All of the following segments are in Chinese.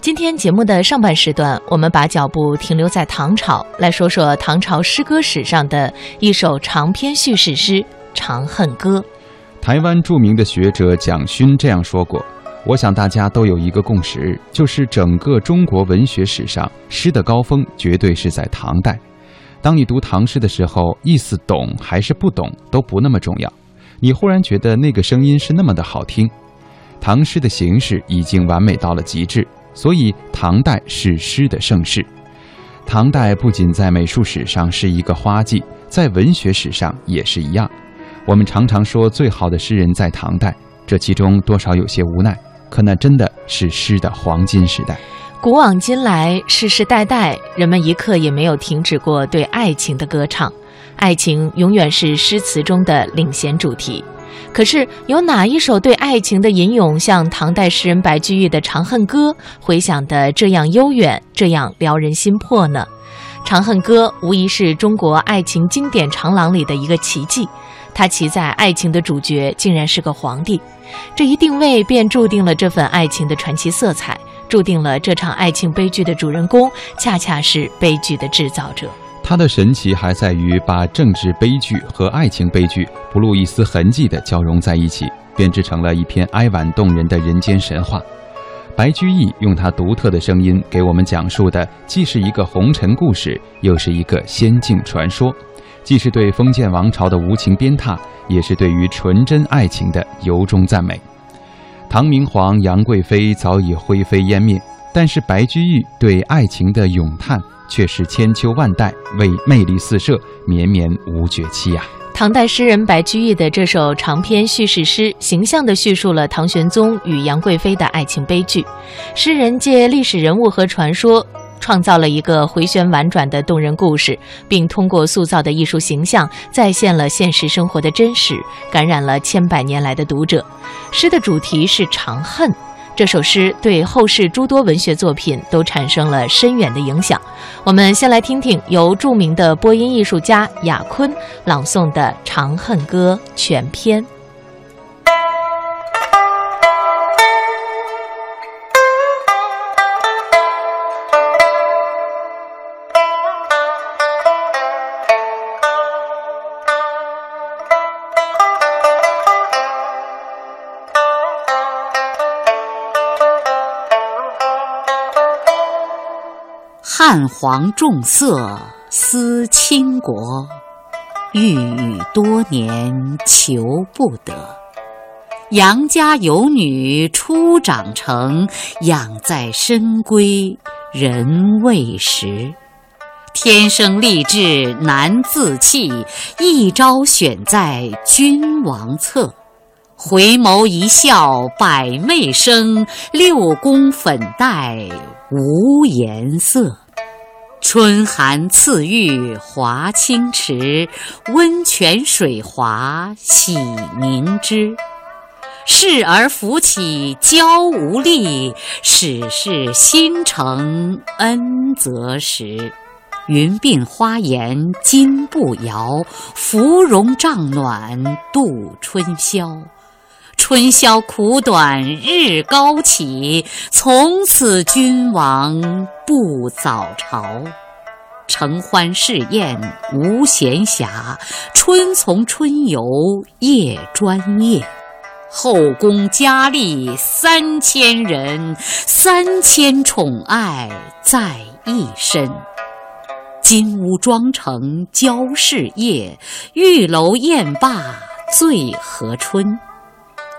今天节目的上半时段，我们把脚步停留在唐朝，来说说唐朝诗歌史上的一首长篇叙事诗《长恨歌》。台湾著名的学者蒋勋这样说过：“我想大家都有一个共识，就是整个中国文学史上，诗的高峰绝对是在唐代。当你读唐诗的时候，意思懂还是不懂都不那么重要，你忽然觉得那个声音是那么的好听。唐诗的形式已经完美到了极致。”所以，唐代是诗的盛世。唐代不仅在美术史上是一个花季，在文学史上也是一样。我们常常说最好的诗人在唐代，这其中多少有些无奈，可那真的是诗的黄金时代。古往今来，世世代代，人们一刻也没有停止过对爱情的歌唱，爱情永远是诗词中的领衔主题。可是有哪一首对爱情的吟咏，像唐代诗人白居易的《长恨歌》，回响的这样悠远，这样撩人心魄呢？《长恨歌》无疑是中国爱情经典长廊里的一个奇迹，它骑在爱情的主角竟然是个皇帝，这一定位便注定了这份爱情的传奇色彩，注定了这场爱情悲剧的主人公恰恰是悲剧的制造者。它的神奇还在于把政治悲剧和爱情悲剧不露一丝痕迹地交融在一起，编织成了一篇哀婉动人的人间神话。白居易用他独特的声音给我们讲述的，既是一个红尘故事，又是一个仙境传说；既是对封建王朝的无情鞭挞，也是对于纯真爱情的由衷赞美。唐明皇杨贵妃早已灰飞烟灭，但是白居易对爱情的咏叹。却是千秋万代为魅力四射、绵绵无绝期呀！唐代诗人白居易的这首长篇叙事诗，形象地叙述了唐玄宗与杨贵妃的爱情悲剧。诗人借历史人物和传说，创造了一个回旋婉转的动人故事，并通过塑造的艺术形象，再现了现实生活的真实，感染了千百年来的读者。诗的主题是长恨。这首诗对后世诸多文学作品都产生了深远的影响。我们先来听听由著名的播音艺术家雅坤朗诵的《长恨歌》全篇。汉皇重色思倾国，郁郁多年求不得。杨家有女初长成，养在深闺人未识。天生丽质难自弃，一朝选在君王侧。回眸一笑百媚生，六宫粉黛无颜色。春寒赐浴华清池，温泉水滑洗凝脂。侍儿扶起娇无力，始是新承恩泽时。云鬓花颜金步摇，芙蓉帐暖度春宵。春宵苦短日高起，从此君王不早朝。承欢侍宴无闲暇，春从春游夜专夜。后宫佳丽三千人，三千宠爱在一身。金屋妆成娇侍夜，玉楼宴罢醉和春。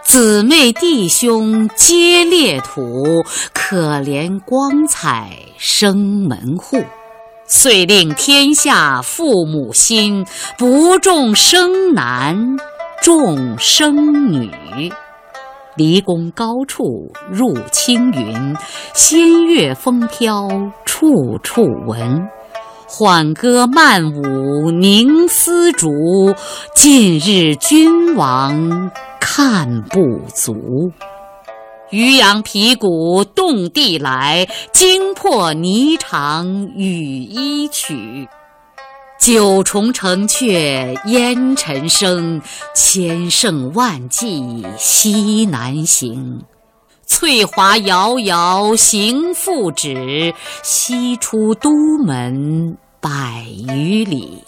姊妹弟兄皆列土，可怜光彩生门户。遂令天下父母心，不重生男，重生女。离宫高处入青云，仙乐风飘处处闻。缓歌慢舞凝丝竹，近日君王看不足。渔阳鼙鼓动地来，惊破霓裳羽衣曲。九重城阙烟尘生，千乘万骑西南行。翠华遥遥行复止，西出都门百余里。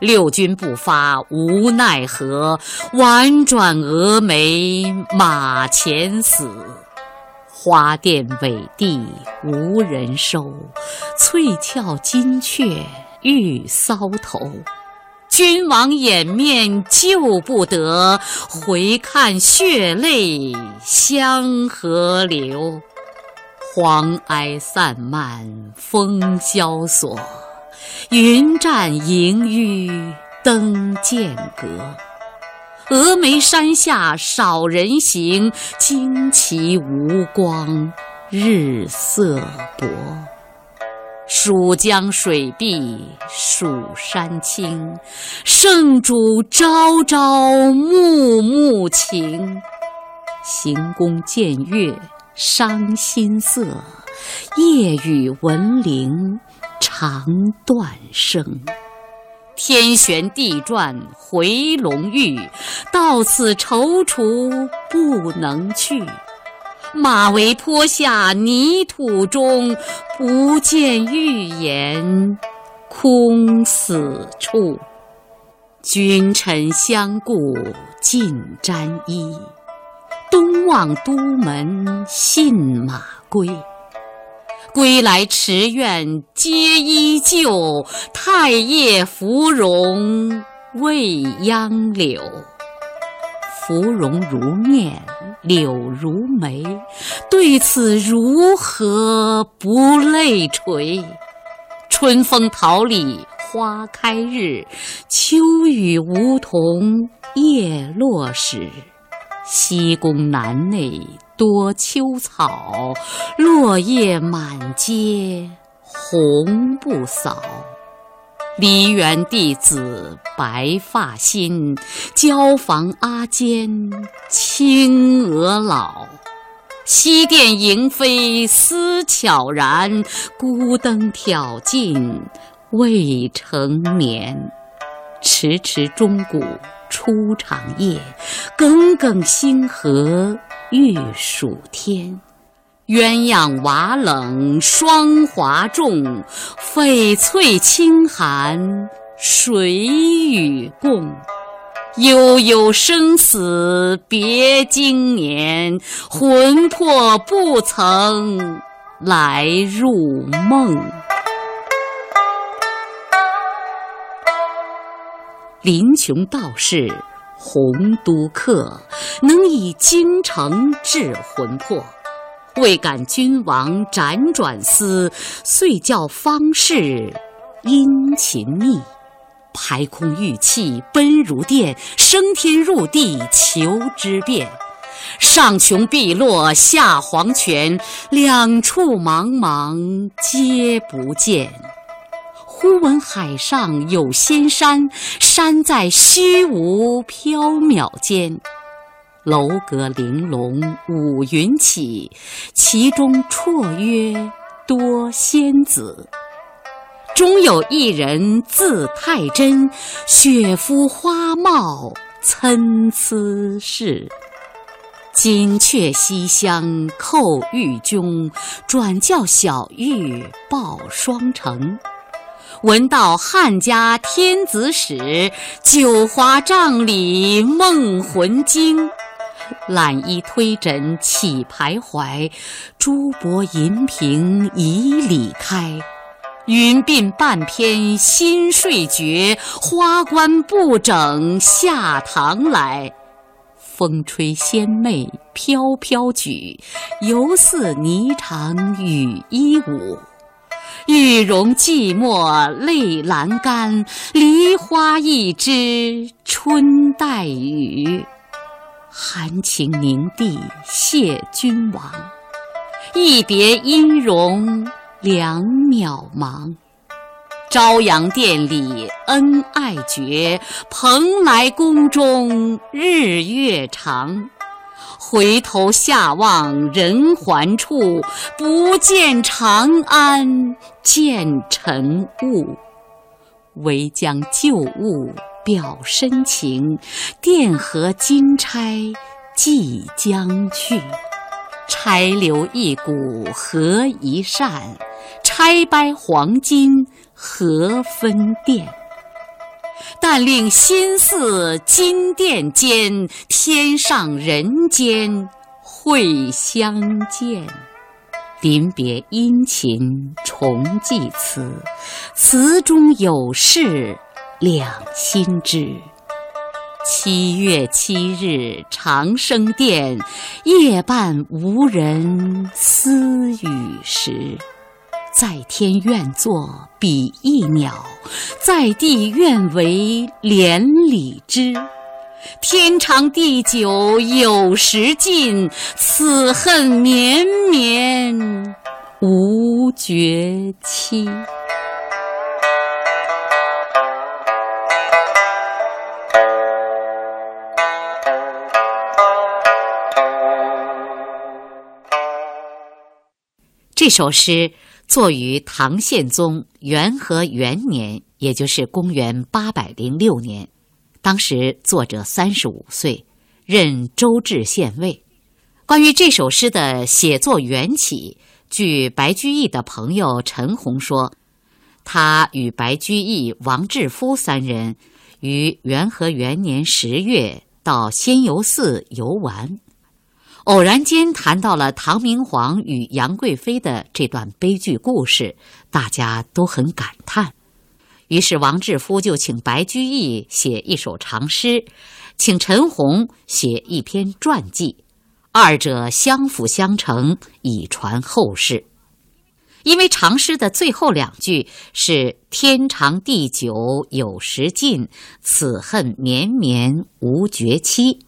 六军不发无奈何，宛转蛾眉马前死。花钿委地无人收，翠翘金雀玉搔头。君王掩面救不得，回看血泪相和流。黄埃散漫风萧索，云栈萦纡登剑阁。峨眉山下少人行，旌旗无光日色薄。蜀江水碧蜀山青，圣主朝朝暮暮情。行宫见月伤心色，夜雨闻铃肠断声。天旋地转回龙驭，到此踌躇不能去。马嵬坡下泥土中，不见玉颜空死处。君臣相顾尽沾衣，东望都门信马归。归来池苑皆依旧，太液芙蓉未央柳。芙蓉如面柳如眉，对此如何不泪垂？春风桃李花开日，秋雨梧桐叶落时。西宫南内多秋草，落叶满阶红不扫。梨园弟子白发新，椒房阿监青娥老。西殿萤飞思悄然，孤灯挑尽未成眠。迟迟钟鼓初长夜，耿耿星河玉暑天。鸳鸯瓦冷霜华重，翡翠清寒谁与共？悠悠生死别经年，魂魄不曾来入梦。林琼道士，洪都客，能以京城治魂魄。未感君王辗转思，遂教方士殷勤觅。排空玉气奔如电，升天入地求之遍。上穷碧落下黄泉，两处茫茫皆不见。忽闻海上有仙山，山在虚无缥缈间。楼阁玲珑五云起，其中绰约多仙子。中有一人字太真，雪肤花貌参差是。金阙西厢叩玉钟，转教小玉报双成。闻道汉家天子使，九华帐里梦魂惊。揽衣推枕起徘徊，珠箔银屏已里开。云鬓半偏新睡觉，花冠不整下堂来。风吹仙袂飘飘举，犹似霓裳羽衣舞。玉容寂寞泪阑干，梨花一枝春带雨。含情凝睇谢君王，一别音容两渺茫。朝阳殿里恩爱绝，蓬莱宫中日月长。回头下望人寰处，不见长安见尘雾。唯将旧物。表深情，钿合金钗即将去。拆留一股合一扇，拆掰黄金何分店？但令心似金殿间，天上人间会相见。临别殷勤重寄词，词中有事两心知。七月七日长生殿，夜半无人私语时。在天愿作比翼鸟，在地愿为连理枝。天长地久有时尽，此恨绵绵无绝期。这首诗作于唐宪宗元和元年，也就是公元八百零六年。当时作者三十五岁，任周至县尉。关于这首诗的写作缘起，据白居易的朋友陈洪说，他与白居易、王志夫三人于元和元年十月到仙游寺游玩。偶然间谈到了唐明皇与杨贵妃的这段悲剧故事，大家都很感叹。于是王志夫就请白居易写一首长诗，请陈洪写一篇传记，二者相辅相成，以传后世。因为长诗的最后两句是“天长地久有时尽，此恨绵绵无绝期”。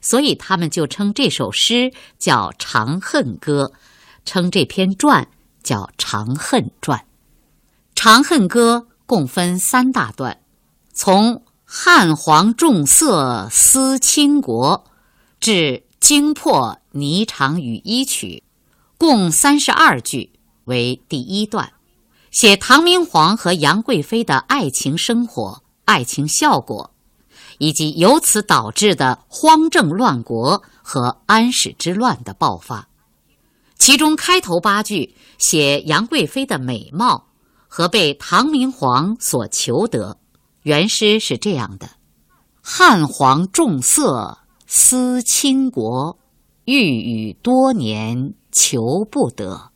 所以他们就称这首诗叫《长恨歌》，称这篇传叫《长恨传》。《长恨歌》共分三大段，从汉皇重色思倾国至惊破霓裳羽衣曲，共三十二句为第一段，写唐明皇和杨贵妃的爱情生活、爱情效果。以及由此导致的荒政乱国和安史之乱的爆发，其中开头八句写杨贵妃的美貌和被唐明皇所求得。原诗是这样的：“汉皇重色思倾国，欲与多年求不得。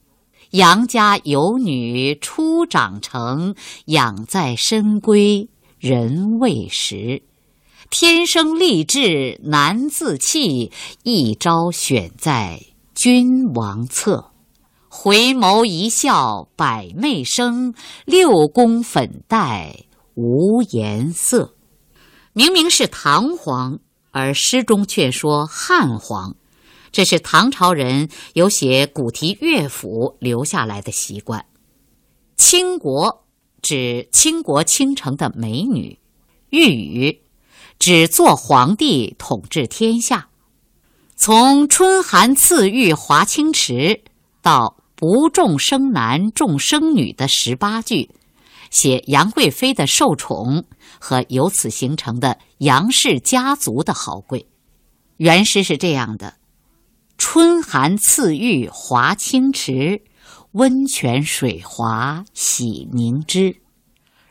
杨家有女初长成，养在深闺人未识。”天生丽质难自弃，一朝选在君王侧。回眸一笑百媚生，六宫粉黛无颜色。明明是唐皇，而诗中却说汉皇，这是唐朝人有写古题乐府留下来的习惯。倾国指倾国倾城的美女，玉宇。只做皇帝统治天下，从春寒赐浴华清池到不重生男重生女的十八句，写杨贵妃的受宠和由此形成的杨氏家族的豪贵。原诗是这样的：春寒赐浴华清池，温泉水滑洗凝脂。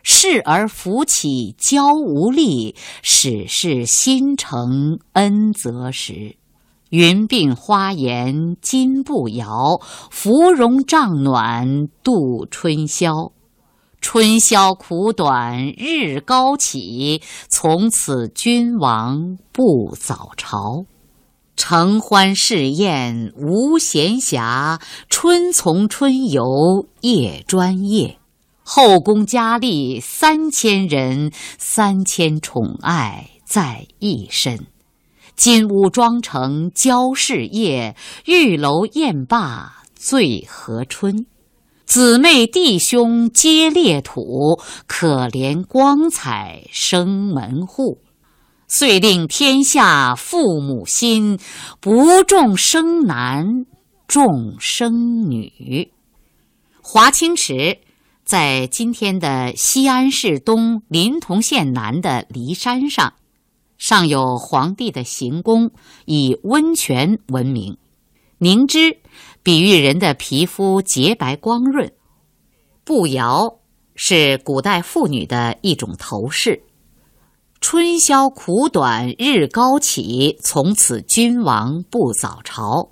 侍儿扶起娇无力，始是新承恩泽时。云鬓花颜金步摇，芙蓉帐暖度春宵。春宵苦短日高起，从此君王不早朝。承欢侍宴无闲暇，春从春游夜专夜。后宫佳丽三千人，三千宠爱在一身。金屋妆成娇侍夜，玉楼宴罢醉和春。姊妹弟兄皆列土，可怜光彩生门户。遂令天下父母心，不重生男重生女。华清池。在今天的西安市东临潼县南的骊山上，尚有皇帝的行宫，以温泉闻名。凝脂，比喻人的皮肤洁白光润；步摇是古代妇女的一种头饰。春宵苦短日高起，从此君王不早朝。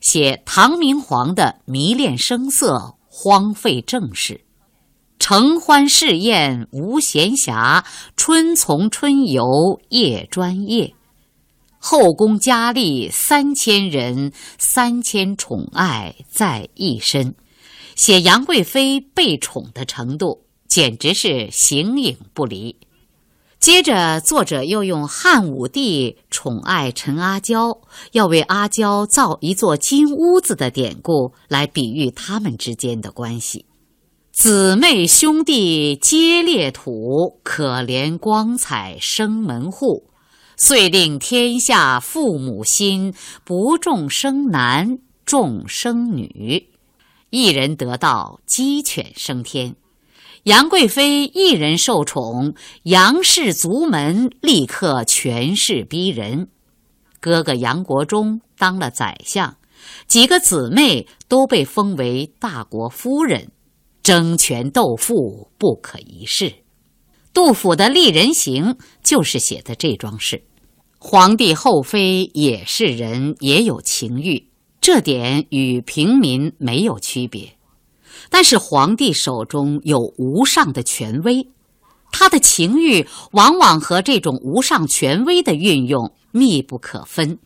写唐明皇的迷恋声色，荒废政事。承欢侍宴无闲暇，春从春游夜专夜。后宫佳丽三千人，三千宠爱在一身。写杨贵妃被宠的程度，简直是形影不离。接着，作者又用汉武帝宠爱陈阿娇，要为阿娇造一座金屋子的典故来比喻他们之间的关系。姊妹兄弟皆列土，可怜光彩生门户。遂令天下父母心，不重生男，重生女。一人得道，鸡犬升天。杨贵妃一人受宠，杨氏族门立刻权势逼人。哥哥杨国忠当了宰相，几个姊妹都被封为大国夫人，争权斗富不可一世。杜甫的《丽人行》就是写的这桩事。皇帝后妃也是人，也有情欲，这点与平民没有区别。但是皇帝手中有无上的权威，他的情欲往往和这种无上权威的运用密不可分，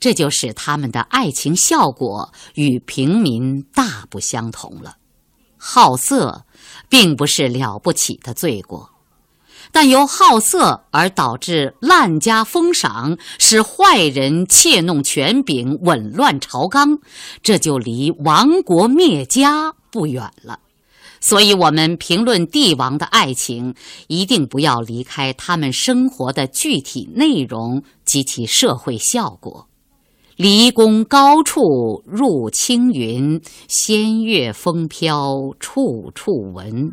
这就使他们的爱情效果与平民大不相同了。好色并不是了不起的罪过，但由好色而导致滥加封赏，使坏人窃弄权柄，紊乱朝纲，这就离亡国灭家。不远了，所以，我们评论帝王的爱情，一定不要离开他们生活的具体内容及其社会效果。离宫高处入青云，仙乐风飘处处闻。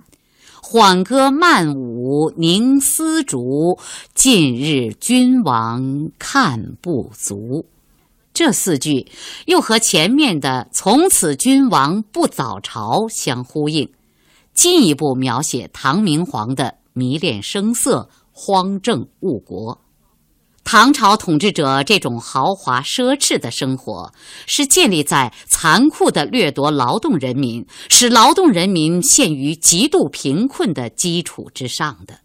缓歌慢舞凝丝竹，近日君王看不足。这四句又和前面的“从此君王不早朝”相呼应，进一步描写唐明皇的迷恋声色、荒政误国。唐朝统治者这种豪华奢侈的生活，是建立在残酷的掠夺劳动人民、使劳动人民陷于极度贫困的基础之上的。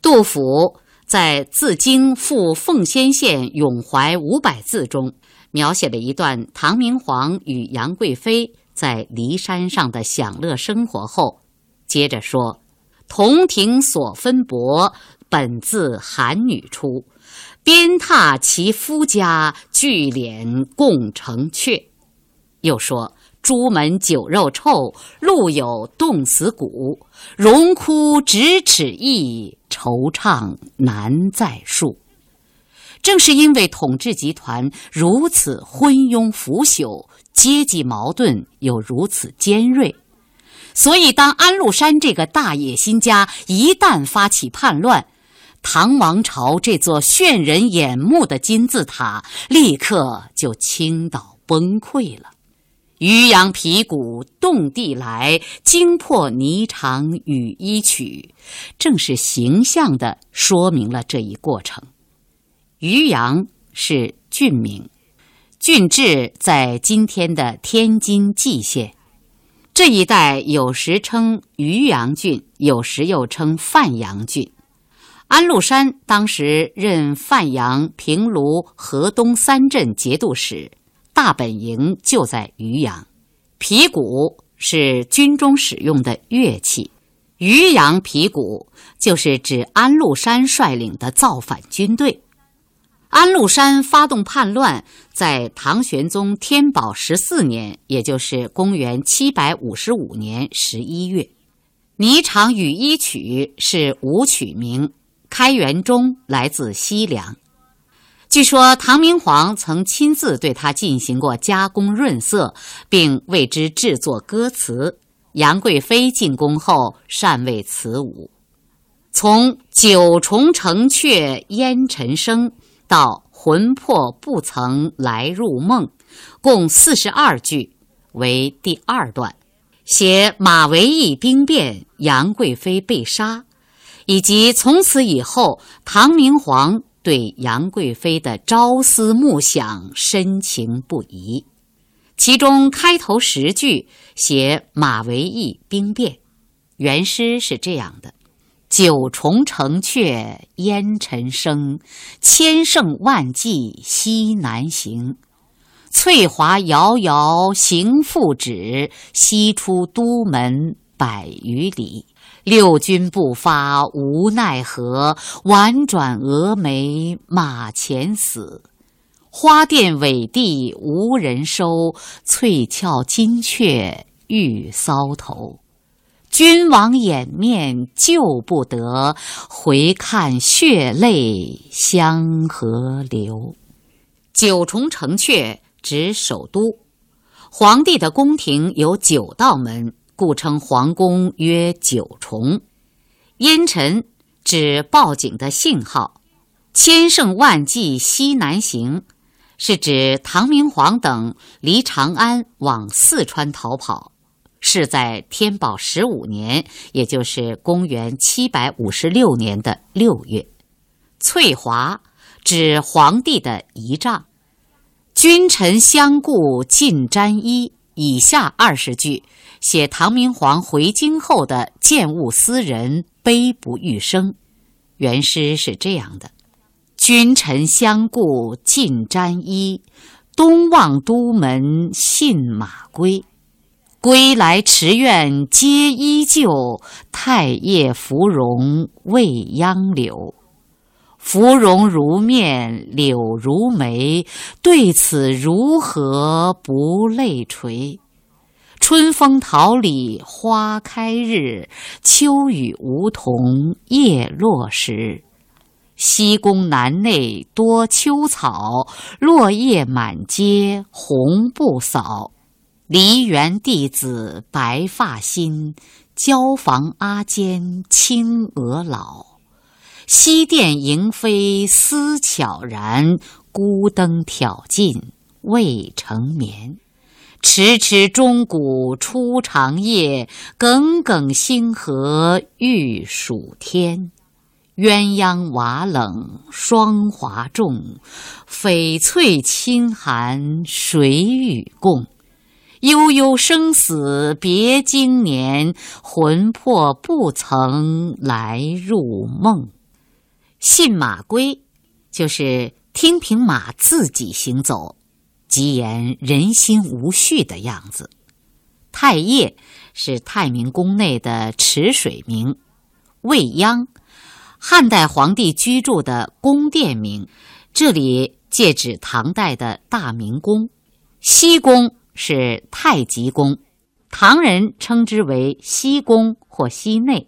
杜甫在《自京赴奉先县咏怀五百字》中。描写了一段唐明皇与杨贵妃在骊山上的享乐生活后，接着说：“同庭所分薄，本自寒女出。鞭挞其夫家，聚敛共成阙。”又说：“朱门酒肉臭，路有冻死骨。荣枯咫尺意，惆怅难再述。”正是因为统治集团如此昏庸腐朽，阶级矛盾又如此尖锐，所以当安禄山这个大野心家一旦发起叛乱，唐王朝这座炫人眼目的金字塔立刻就倾倒崩溃了。渔阳鼙鼓动地来，惊破霓裳羽衣曲，正是形象地说明了这一过程。渔阳是郡名，郡治在今天的天津蓟县。这一带有时称渔阳郡，有时又称范阳郡。安禄山当时任范阳、平卢、河东三镇节度使，大本营就在渔阳。皮鼓是军中使用的乐器，渔阳皮鼓就是指安禄山率领的造反军队。安禄山发动叛乱，在唐玄宗天宝十四年，也就是公元七百五十五年十一月，《霓裳羽衣曲》是舞曲名，开元中来自西凉。据说唐明皇曾亲自对他进行过加工润色，并为之制作歌词。杨贵妃进宫后擅为此舞。从“九重城阙烟尘生”。到魂魄不曾来入梦，共四十二句，为第二段，写马嵬驿兵变、杨贵妃被杀，以及从此以后唐明皇对杨贵妃的朝思暮想、深情不移。其中开头十句写马嵬驿兵变，原诗是这样的。九重城阙烟尘生，千乘万骑西南行。翠华遥遥行复止，西出都门百余里。六军不发无奈何，宛转蛾眉马前死。花钿委地无人收，翠翘金雀玉搔头。君王掩面救不得，回看血泪相和流。九重城阙指首都，皇帝的宫廷有九道门，故称皇宫曰九重。烟尘指报警的信号，千乘万骑西南行，是指唐明皇等离长安往四川逃跑。是在天宝十五年，也就是公元七百五十六年的六月。翠华指皇帝的仪仗。君臣相顾尽沾衣。以下二十句写唐明皇回京后的见物思人、悲不欲生。原诗是这样的：君臣相顾尽沾衣，东望都门信马归。归来池苑皆依旧，太液芙蓉未央柳。芙蓉如面柳如眉，对此如何不泪垂？春风桃李花开日，秋雨梧桐叶落时。西宫南内多秋草，落叶满阶红不扫。梨园弟子白发新，椒房阿监青娥老。西殿萤飞思悄然，孤灯挑尽未成眠。迟迟钟鼓初长夜，耿耿星河欲曙天。鸳鸯瓦冷霜华重，翡翠清寒谁与共？悠悠生死别经年，魂魄不曾来入梦。信马归，就是听凭马自己行走，即言人心无序的样子。太液是太明宫内的池水名，未央，汉代皇帝居住的宫殿名，这里借指唐代的大明宫。西宫。是太极宫，唐人称之为西宫或西内，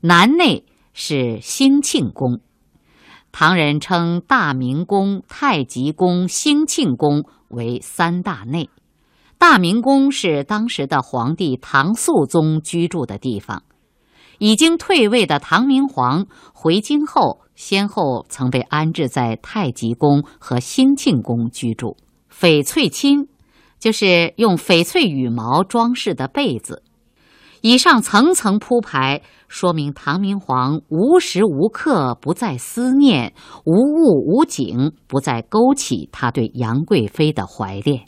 南内是兴庆宫。唐人称大明宫、太极宫、兴庆宫为三大内。大明宫是当时的皇帝唐肃宗居住的地方。已经退位的唐明皇回京后，先后曾被安置在太极宫和兴庆宫居住。翡翠衾。就是用翡翠羽毛装饰的被子，以上层层铺排，说明唐明皇无时无刻不在思念，无物无景不在勾起他对杨贵妃的怀恋。